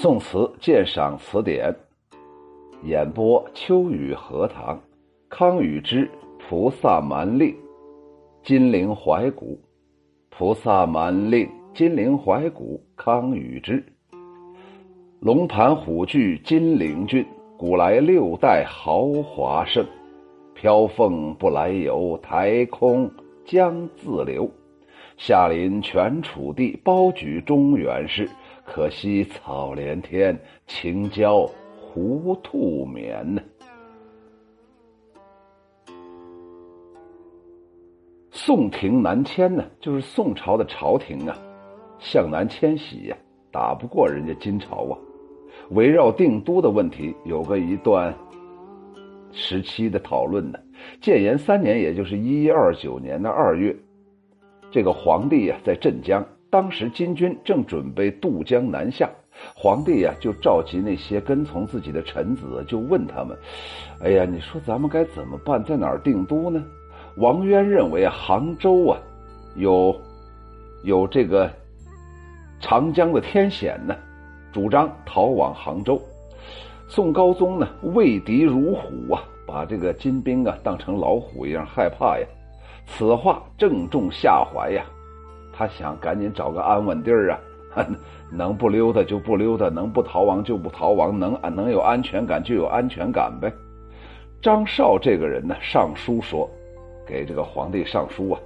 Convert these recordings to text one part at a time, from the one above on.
宋词鉴赏词典，演播秋雨荷塘，康禹之菩萨蛮令，金陵怀古，菩萨蛮令，金陵怀古，康禹之。龙盘虎踞金陵郡，古来六代豪华盛。飘凤不来游，台空江自流。下临全楚地，包举中原氏。可惜草连天，晴郊胡兔眠呢。宋廷南迁呢，就是宋朝的朝廷啊，向南迁徙呀，打不过人家金朝啊。围绕定都的问题，有个一段时期的讨论呢。建炎三年，也就是一一二九年的二月，这个皇帝呀在镇江，当时金军正准备渡江南下，皇帝呀就召集那些跟从自己的臣子，就问他们：“哎呀，你说咱们该怎么办？在哪儿定都呢？”王渊认为杭州啊，有有这个长江的天险呢。主张逃往杭州，宋高宗呢畏敌如虎啊，把这个金兵啊当成老虎一样害怕呀。此话正中下怀呀，他想赶紧找个安稳地儿啊，能不溜达就不溜达，能不逃亡就不逃亡，能能有安全感就有安全感呗。张绍这个人呢，上书说，给这个皇帝上书啊，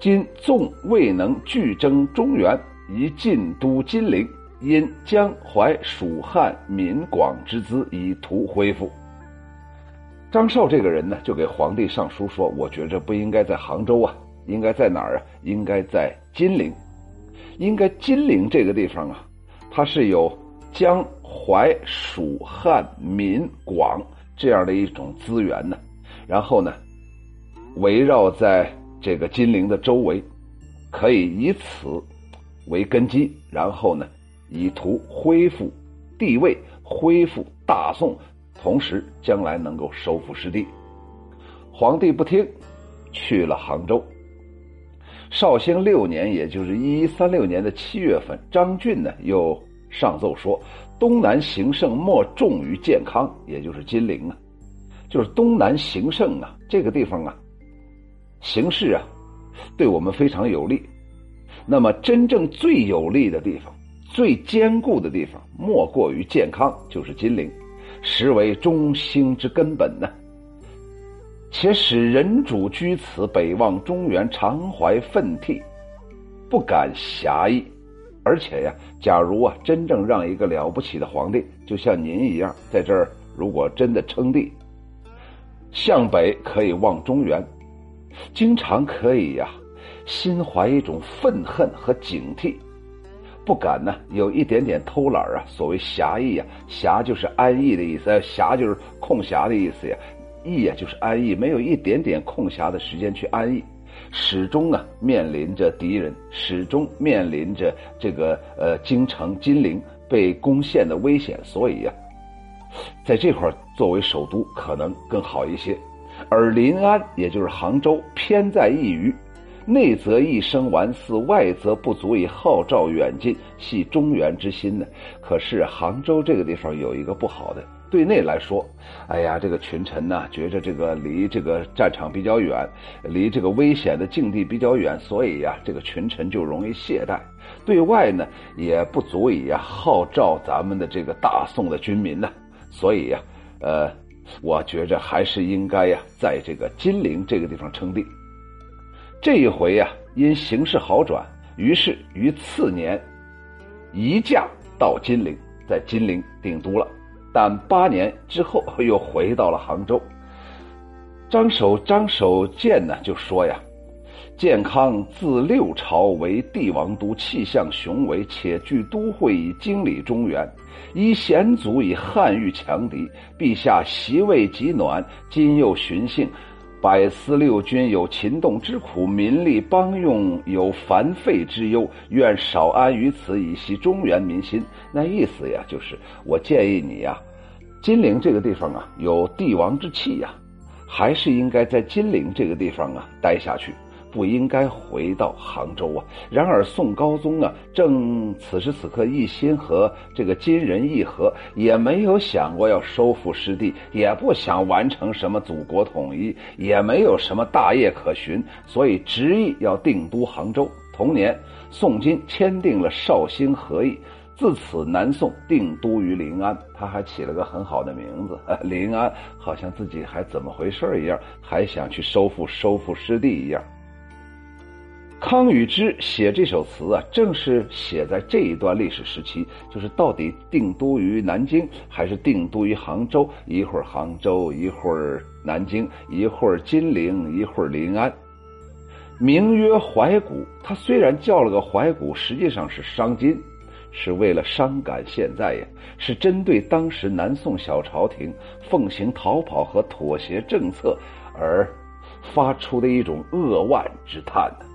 今纵未能拒征中原，宜进都金陵。因江淮蜀汉闽广之资，以图恢复。张绍这个人呢，就给皇帝上书说：“我觉着不应该在杭州啊，应该在哪儿啊？应该在金陵。应该金陵这个地方啊，它是有江淮蜀汉闽广这样的一种资源呢。然后呢，围绕在这个金陵的周围，可以以此为根基，然后呢。”以图恢复地位，恢复大宋，同时将来能够收复失地。皇帝不听，去了杭州。绍兴六年，也就是一一三六年的七月份，张俊呢又上奏说：东南形胜莫重于健康，也就是金陵啊，就是东南形胜啊，这个地方啊，形势啊，对我们非常有利。那么真正最有利的地方。最坚固的地方莫过于健康，就是金陵，实为中兴之根本呢。且使人主居此，北望中原，常怀愤惕，不敢狭义。而且呀，假如啊，真正让一个了不起的皇帝，就像您一样，在这儿，如果真的称帝，向北可以望中原，经常可以呀，心怀一种愤恨和警惕。不敢呢，有一点点偷懒啊。所谓暇逸啊，暇就是安逸的意思，暇就是空暇的意思呀，逸呀就是安逸，没有一点点空暇的时间去安逸，始终啊面临着敌人，始终面临着这个呃京城金陵被攻陷的危险，所以呀，在这块作为首都可能更好一些，而临安也就是杭州偏在一隅。内则一生完嗣，外则不足以号召远近，系中原之心呢。可是杭州这个地方有一个不好的，对内来说，哎呀，这个群臣呢，觉着这个离这个战场比较远，离这个危险的境地比较远，所以呀，这个群臣就容易懈怠。对外呢，也不足以呀号召咱们的这个大宋的军民呢。所以呀，呃，我觉着还是应该呀，在这个金陵这个地方称帝。这一回呀，因形势好转，于是于次年移驾到金陵，在金陵定都了。但八年之后又回到了杭州。张守张守建呢就说呀：“建康自六朝为帝王都，气象雄伟，且据都会以经理中原，依险阻以汉御强敌。陛下席位极暖，今又寻幸。”百司六军有勤动之苦，民力邦用有繁费之忧，愿少安于此，以息中原民心。那意思呀，就是我建议你呀，金陵这个地方啊，有帝王之气呀，还是应该在金陵这个地方啊待下去，不应该回到杭州啊。然而宋高宗啊，正此时此刻一心和这个金人议和，也没有想过要收复失地，也不想完成什么祖国统一，也没有什么大业可循，所以执意要定都杭州。同年，宋金签订了绍兴和议。自此，南宋定都于临安，他还起了个很好的名字—— 临安，好像自己还怎么回事一样，还想去收复收复失地一样。康与之写这首词啊，正是写在这一段历史时期，就是到底定都于南京还是定都于杭州？一会儿杭州，一会儿南京，一会儿金陵，一会儿临安，名曰怀古。他虽然叫了个怀古，实际上是伤金。是为了伤感现在呀，是针对当时南宋小朝廷奉行逃跑和妥协政策而发出的一种扼腕之叹呢。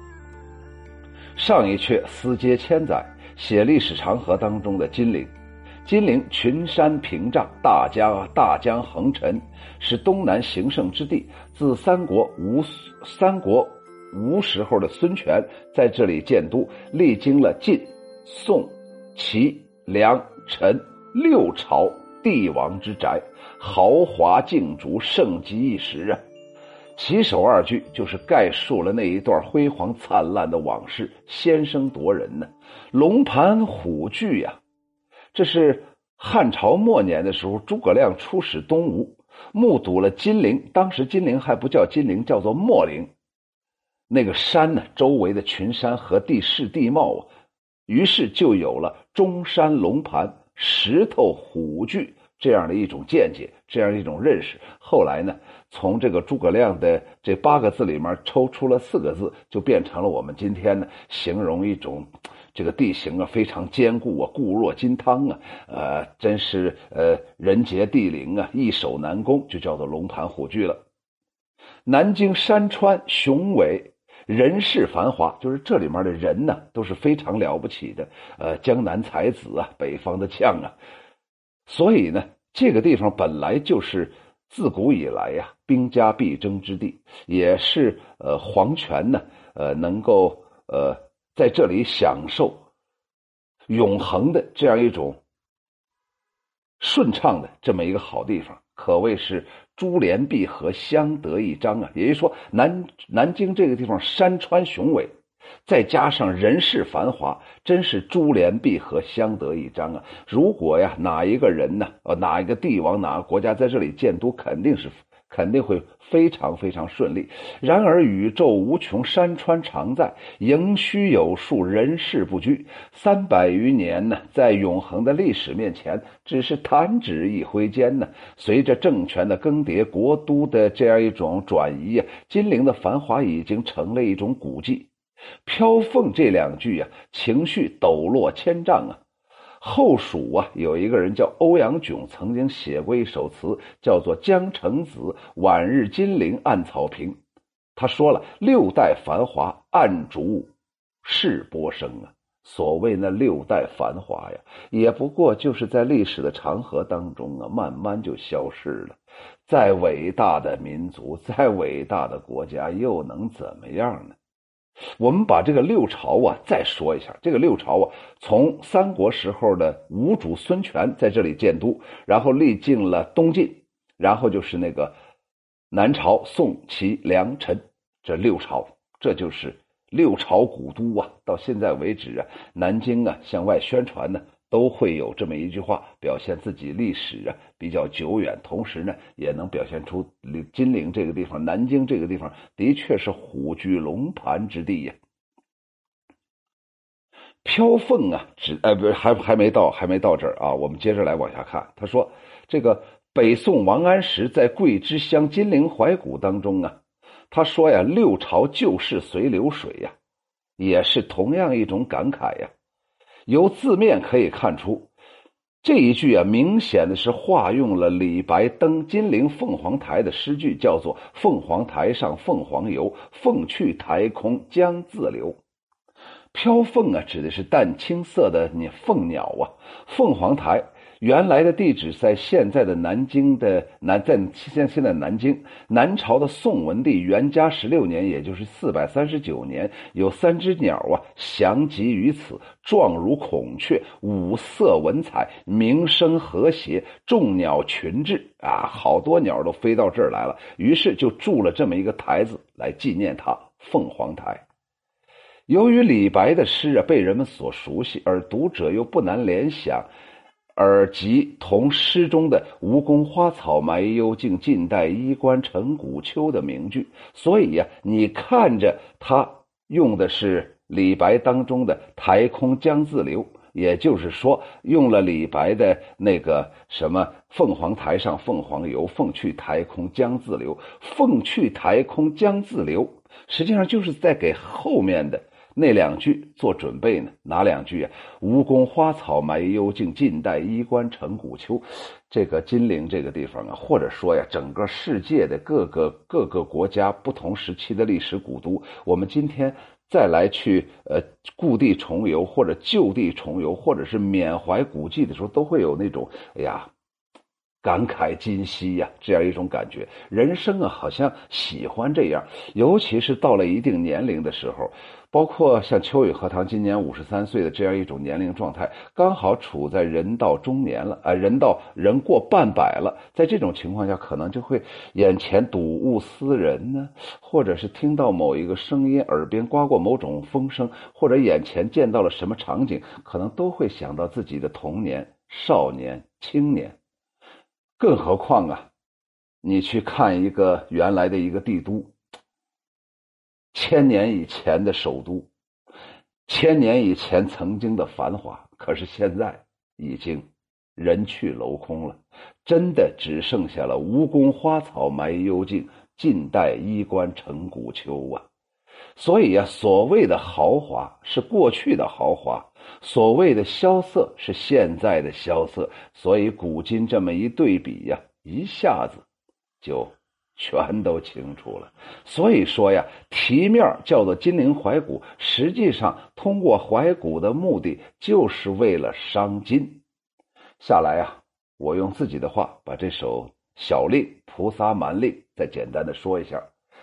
上一阙思接千载，写历史长河当中的金陵。金陵群山屏障，大江大江横陈，是东南行胜之地。自三国吴三国吴时候的孙权在这里建都，历经了晋、宋。齐、梁、陈六朝帝王之宅，豪华竞逐，盛极一时啊！起首二句就是概述了那一段辉煌灿烂的往事，先声夺人呢。龙盘虎踞呀，这是汉朝末年的时候，诸葛亮出使东吴，目睹了金陵。当时金陵还不叫金陵，叫做秣陵。那个山呢，周围的群山和地势地貌啊。于是就有了中山龙盘、石头虎踞这样的一种见解，这样一种认识。后来呢，从这个诸葛亮的这八个字里面抽出了四个字，就变成了我们今天呢形容一种这个地形啊非常坚固啊，固若金汤啊，呃，真是呃人杰地灵啊，易守难攻，就叫做龙盘虎踞了。南京山川雄伟。人世繁华，就是这里面的人呢，都是非常了不起的。呃，江南才子啊，北方的将啊，所以呢，这个地方本来就是自古以来呀，兵家必争之地，也是呃皇权呢，呃能够呃在这里享受永恒的这样一种顺畅的这么一个好地方，可谓是。珠联璧合，相得益彰啊！也就是说，南南京这个地方山川雄伟，再加上人世繁华，真是珠联璧合，相得益彰啊！如果呀，哪一个人呢，呃，哪一个帝王，哪个国家在这里建都，肯定是。肯定会非常非常顺利。然而宇宙无穷，山川常在，盈虚有数，人事不居。三百余年呢，在永恒的历史面前，只是弹指一挥间呢。随着政权的更迭，国都的这样一种转移啊，金陵的繁华已经成了一种古迹。飘凤这两句啊，情绪抖落千丈啊。后蜀啊，有一个人叫欧阳炯，曾经写过一首词，叫做《江城子·晚日金陵暗草坪》。他说了：“六代繁华，暗逐世波声啊。”所谓那六代繁华呀，也不过就是在历史的长河当中啊，慢慢就消失了。再伟大的民族，再伟大的国家，又能怎么样呢？我们把这个六朝啊再说一下。这个六朝啊，从三国时候的吴主孙权在这里建都，然后历尽了东晋，然后就是那个南朝宋齐梁陈这六朝，这就是六朝古都啊。到现在为止啊，南京啊向外宣传呢。都会有这么一句话，表现自己历史啊比较久远，同时呢也能表现出金陵这个地方、南京这个地方的确是虎踞龙盘之地呀。飘凤啊，只呃不还还没到还没到这儿啊，我们接着来往下看。他说，这个北宋王安石在《桂枝乡金陵怀古》当中啊，他说呀，六朝旧事随流水呀，也是同样一种感慨呀。由字面可以看出，这一句啊，明显的是化用了李白登金陵凤凰台的诗句，叫做“凤凰台上凤凰游，凤去台空江自流”。飘凤啊，指的是淡青色的你凤鸟啊。凤凰台原来的地址在现在的南京的南，在现现在南京南朝的宋文帝元嘉十六年，也就是四百三十九年，有三只鸟啊，翔集于此，状如孔雀，五色文彩，鸣声和谐，众鸟群至啊，好多鸟都飞到这儿来了，于是就筑了这么一个台子来纪念他，凤凰台。由于李白的诗啊被人们所熟悉，而读者又不难联想。而及同诗中的“吴宫花草埋幽径，晋代衣冠成古丘”的名句，所以呀，你看着他用的是李白当中的“台空江自流”，也就是说，用了李白的那个什么“凤凰台上凤凰游，凤去台空江自流”，“凤去台空江自流”，实际上就是在给后面的。那两句做准备呢？哪两句啊？吴宫花草埋幽径，晋代衣冠成古丘。这个金陵这个地方啊，或者说呀，整个世界的各个各个国家不同时期的历史古都，我们今天再来去呃故地重游，或者就地重游，或者是缅怀古迹的时候，都会有那种哎呀。感慨今昔呀，这样一种感觉。人生啊，好像喜欢这样，尤其是到了一定年龄的时候，包括像秋雨荷塘今年五十三岁的这样一种年龄状态，刚好处在人到中年了啊，人到人过半百了，在这种情况下，可能就会眼前睹物思人呢，或者是听到某一个声音，耳边刮过某种风声，或者眼前见到了什么场景，可能都会想到自己的童年、少年、青年。更何况啊，你去看一个原来的一个帝都，千年以前的首都，千年以前曾经的繁华，可是现在已经人去楼空了，真的只剩下了吴宫花草埋幽径，晋代衣冠成古丘啊！所以呀，所谓的豪华是过去的豪华。所谓的萧瑟是现在的萧瑟，所以古今这么一对比呀，一下子就全都清楚了。所以说呀，题面叫做金陵怀古，实际上通过怀古的目的就是为了伤金。下来啊，我用自己的话把这首小令《菩萨蛮令》再简单的说一下。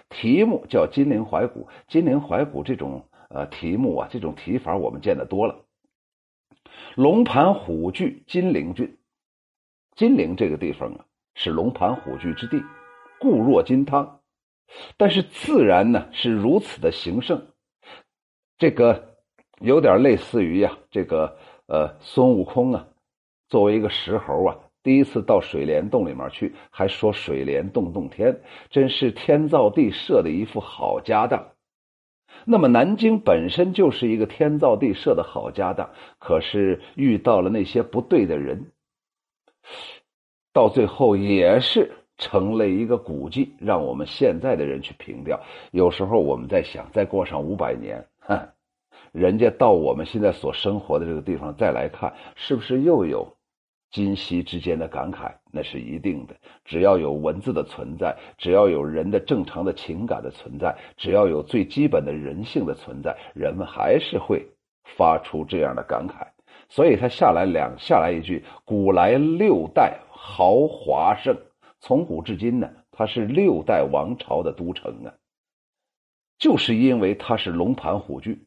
题目叫金陵怀古，金陵怀古这种呃题目啊，这种提法我们见得多了。龙盘虎踞金陵郡，金陵这个地方啊，是龙盘虎踞之地，固若金汤。但是自然呢是如此的兴盛，这个有点类似于呀，这个呃孙悟空啊，作为一个石猴啊，第一次到水帘洞里面去，还说水帘洞洞天，真是天造地设的一副好家当。那么南京本身就是一个天造地设的好家当，可是遇到了那些不对的人，到最后也是成了一个古迹，让我们现在的人去凭吊。有时候我们在想，再过上五百年，哼，人家到我们现在所生活的这个地方再来看，是不是又有？今昔之间的感慨，那是一定的。只要有文字的存在，只要有人的正常的情感的存在，只要有最基本的人性的存在，人们还是会发出这样的感慨。所以他下来两下来一句：“古来六代豪华盛，从古至今呢，它是六代王朝的都城啊。就是因为它是龙盘虎踞，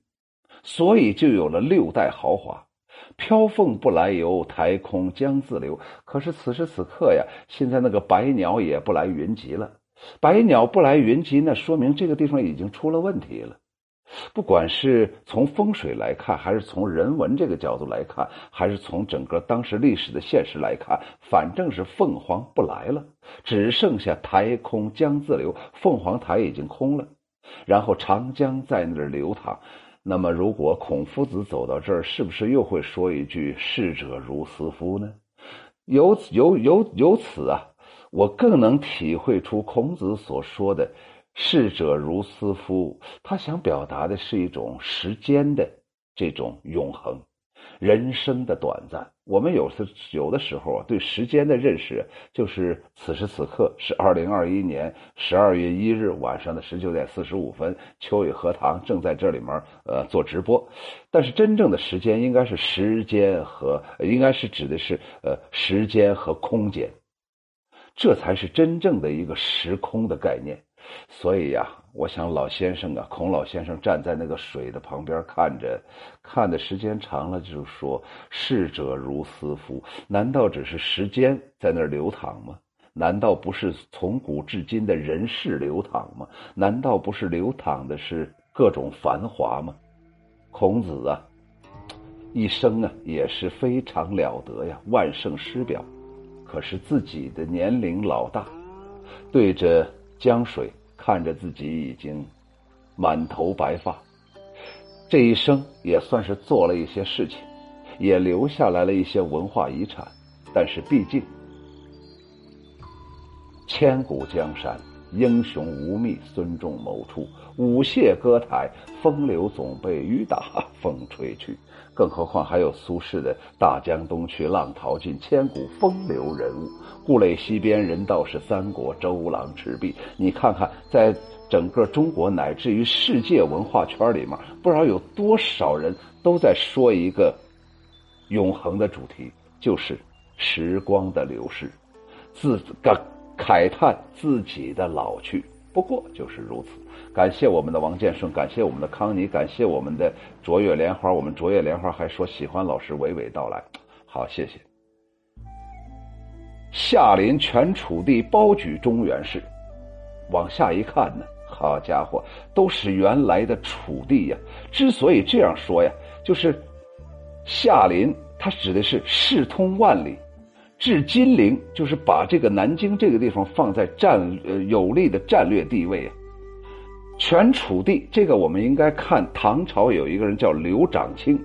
所以就有了六代豪华。”飘凤不来游，台空江自流。可是此时此刻呀，现在那个白鸟也不来云集了。白鸟不来云集，那说明这个地方已经出了问题了。不管是从风水来看，还是从人文这个角度来看，还是从整个当时历史的现实来看，反正是凤凰不来了，只剩下台空江自流。凤凰台已经空了，然后长江在那儿流淌。那么，如果孔夫子走到这儿，是不是又会说一句“逝者如斯夫”呢？由此由由由此啊，我更能体会出孔子所说的“逝者如斯夫”，他想表达的是一种时间的这种永恒。人生的短暂，我们有时有的时候啊，对时间的认识就是此时此刻是二零二一年十二月一日晚上的十九点四十五分，秋雨荷塘正在这里面呃做直播，但是真正的时间应该是时间和应该是指的是呃时间和空间，这才是真正的一个时空的概念。所以呀，我想老先生啊，孔老先生站在那个水的旁边看着，看的时间长了，就说逝者如斯夫。难道只是时间在那儿流淌吗？难道不是从古至今的人世流淌吗？难道不是流淌的是各种繁华吗？孔子啊，一生啊也是非常了得呀，万圣师表。可是自己的年龄老大，对着。江水看着自己已经满头白发，这一生也算是做了一些事情，也留下来了一些文化遗产。但是毕竟千古江山，英雄无觅孙仲谋处，舞榭歌台，风流总被雨打风吹去。更何况还有苏轼的“大江东去，浪淘尽，千古风流人物。故垒西边，人道是三国，周郎赤壁。”你看看，在整个中国乃至于世界文化圈里面，不知道有多少人都在说一个永恒的主题，就是时光的流逝，自感慨叹自己的老去。不过就是如此。感谢我们的王建顺，感谢我们的康妮，感谢我们的卓越莲花。我们卓越莲花还说喜欢老师娓娓道来，好，谢谢。夏林全楚地包举中原氏，往下一看呢，好家伙，都是原来的楚地呀。之所以这样说呀，就是夏林它指的是势通万里，至金陵，就是把这个南京这个地方放在战呃有利的战略地位啊。全楚地，这个我们应该看唐朝有一个人叫刘长卿，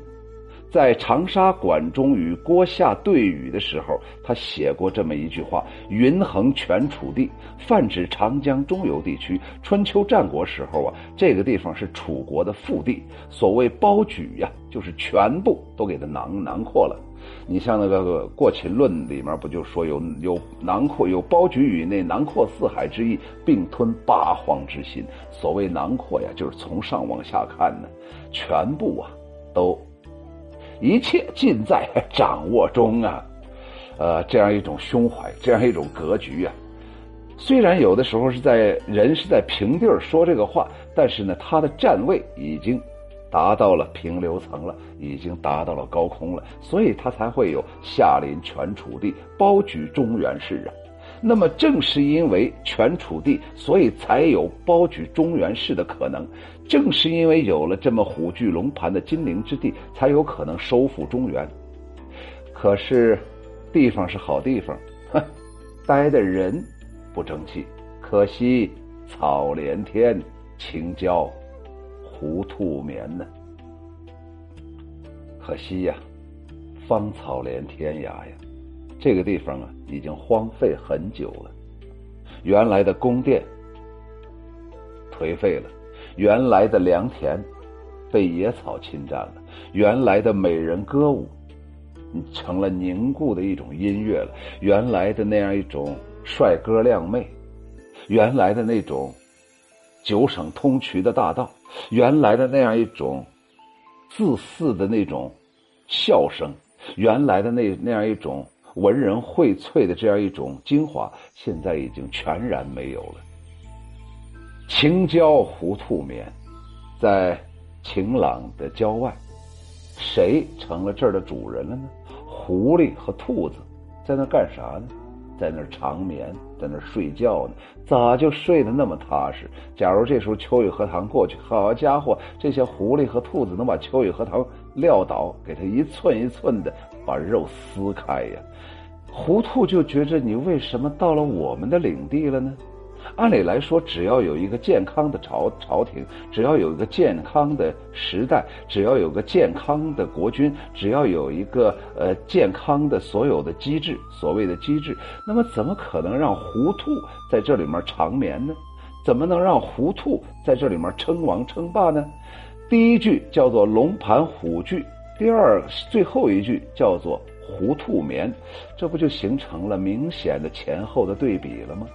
在长沙馆中与郭夏对语的时候，他写过这么一句话：“云横全楚地”，泛指长江中游地区。春秋战国时候啊，这个地方是楚国的腹地，所谓包举呀，就是全部都给它囊囊括了。你像那个《过秦论》里面不就说有有囊括有包举以内囊括四海之意，并吞八荒之心。所谓囊括呀，就是从上往下看呢，全部啊都一切尽在 掌握中啊，呃，这样一种胸怀，这样一种格局啊。虽然有的时候是在人是在平地儿说这个话，但是呢，他的站位已经。达到了平流层了，已经达到了高空了，所以他才会有下临全楚地，包举中原氏啊。那么正是因为全楚地，所以才有包举中原氏的可能。正是因为有了这么虎踞龙盘的金陵之地，才有可能收复中原。可是，地方是好地方，哼，待的人不争气。可惜草连天，青椒。胡兔眠呢？可惜呀，芳草连天涯呀，这个地方啊，已经荒废很久了。原来的宫殿颓废了，原来的良田被野草侵占了，原来的美人歌舞成了凝固的一种音乐了，原来的那样一种帅哥靓妹，原来的那种九省通衢的大道。原来的那样一种自私的那种笑声，原来的那那样一种文人荟萃的这样一种精华，现在已经全然没有了。晴郊胡兔眠，在晴朗的郊外，谁成了这儿的主人了呢？狐狸和兔子在那干啥呢？在那长眠，在那睡觉呢，咋就睡得那么踏实？假如这时候秋雨荷塘过去，好家伙，这些狐狸和兔子能把秋雨荷塘撂倒，给它一寸一寸的把肉撕开呀！胡兔就觉着你为什么到了我们的领地了呢？按理来说，只要有一个健康的朝朝廷，只要有一个健康的时代，只要有个健康的国君，只要有一个呃健康的所有的机制，所谓的机制，那么怎么可能让糊涂在这里面长眠呢？怎么能让糊涂在这里面称王称霸呢？第一句叫做“龙盘虎踞”，第二最后一句叫做“糊涂眠”，这不就形成了明显的前后的对比了吗？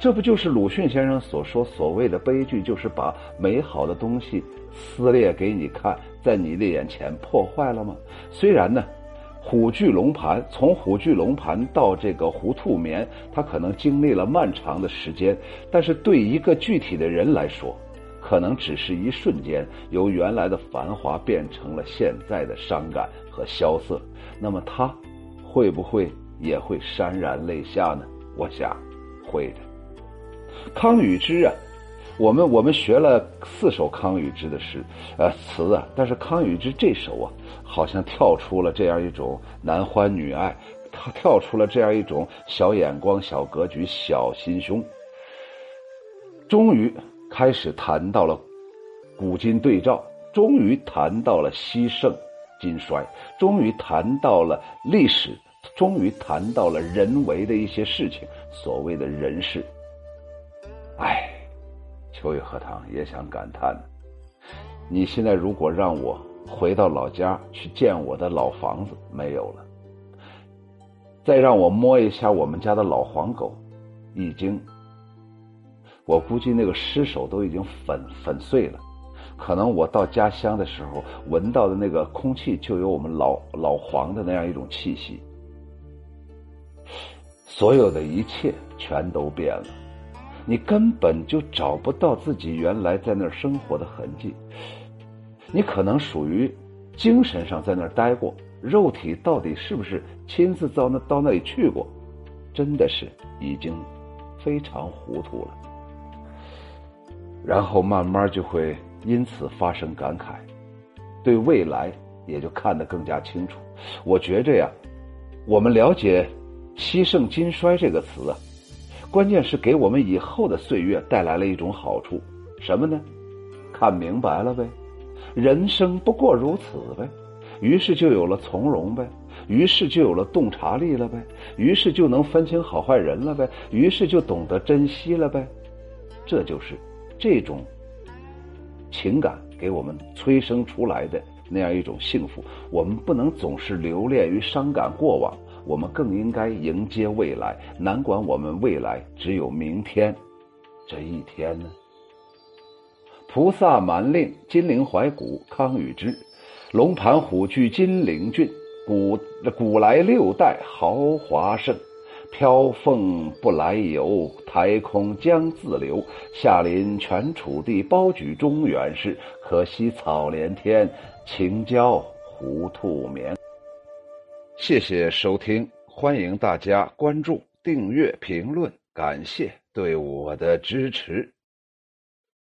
这不就是鲁迅先生所说所谓的悲剧，就是把美好的东西撕裂给你看，在你的眼前破坏了吗？虽然呢，虎踞龙盘从虎踞龙盘到这个糊涂眠，他可能经历了漫长的时间，但是对一个具体的人来说，可能只是一瞬间，由原来的繁华变成了现在的伤感和萧瑟。那么他会不会也会潸然泪下呢？我想，会的。康与之啊，我们我们学了四首康与之的诗，呃词啊，但是康与之这首啊，好像跳出了这样一种男欢女爱，他跳出了这样一种小眼光、小格局、小心胸，终于开始谈到了古今对照，终于谈到了西盛今衰，终于谈到了历史，终于谈到了人为的一些事情，所谓的人事。唉，秋雨荷塘也想感叹：你现在如果让我回到老家去见我的老房子，没有了；再让我摸一下我们家的老黄狗，已经，我估计那个尸首都已经粉粉碎了。可能我到家乡的时候，闻到的那个空气就有我们老老黄的那样一种气息。所有的一切全都变了。你根本就找不到自己原来在那儿生活的痕迹，你可能属于精神上在那儿待过，肉体到底是不是亲自到那到那里去过，真的是已经非常糊涂了。然后慢慢就会因此发生感慨，对未来也就看得更加清楚。我觉着呀，我们了解“西盛今衰”这个词啊。关键是给我们以后的岁月带来了一种好处，什么呢？看明白了呗，人生不过如此呗，于是就有了从容呗，于是就有了洞察力了呗，于是就能分清好坏人了呗，于是就懂得珍惜了呗，这就是这种情感给我们催生出来的那样一种幸福。我们不能总是留恋于伤感过往。我们更应该迎接未来，难管我们未来只有明天这一天呢？菩萨蛮令金陵怀古，康与之，龙盘虎踞金陵郡，古古来六代豪华盛，飘凤不来游，台空将自流。下临全楚地，包举中原事，可惜草连天，晴郊糊涂眠。谢谢收听，欢迎大家关注、订阅、评论，感谢对我的支持。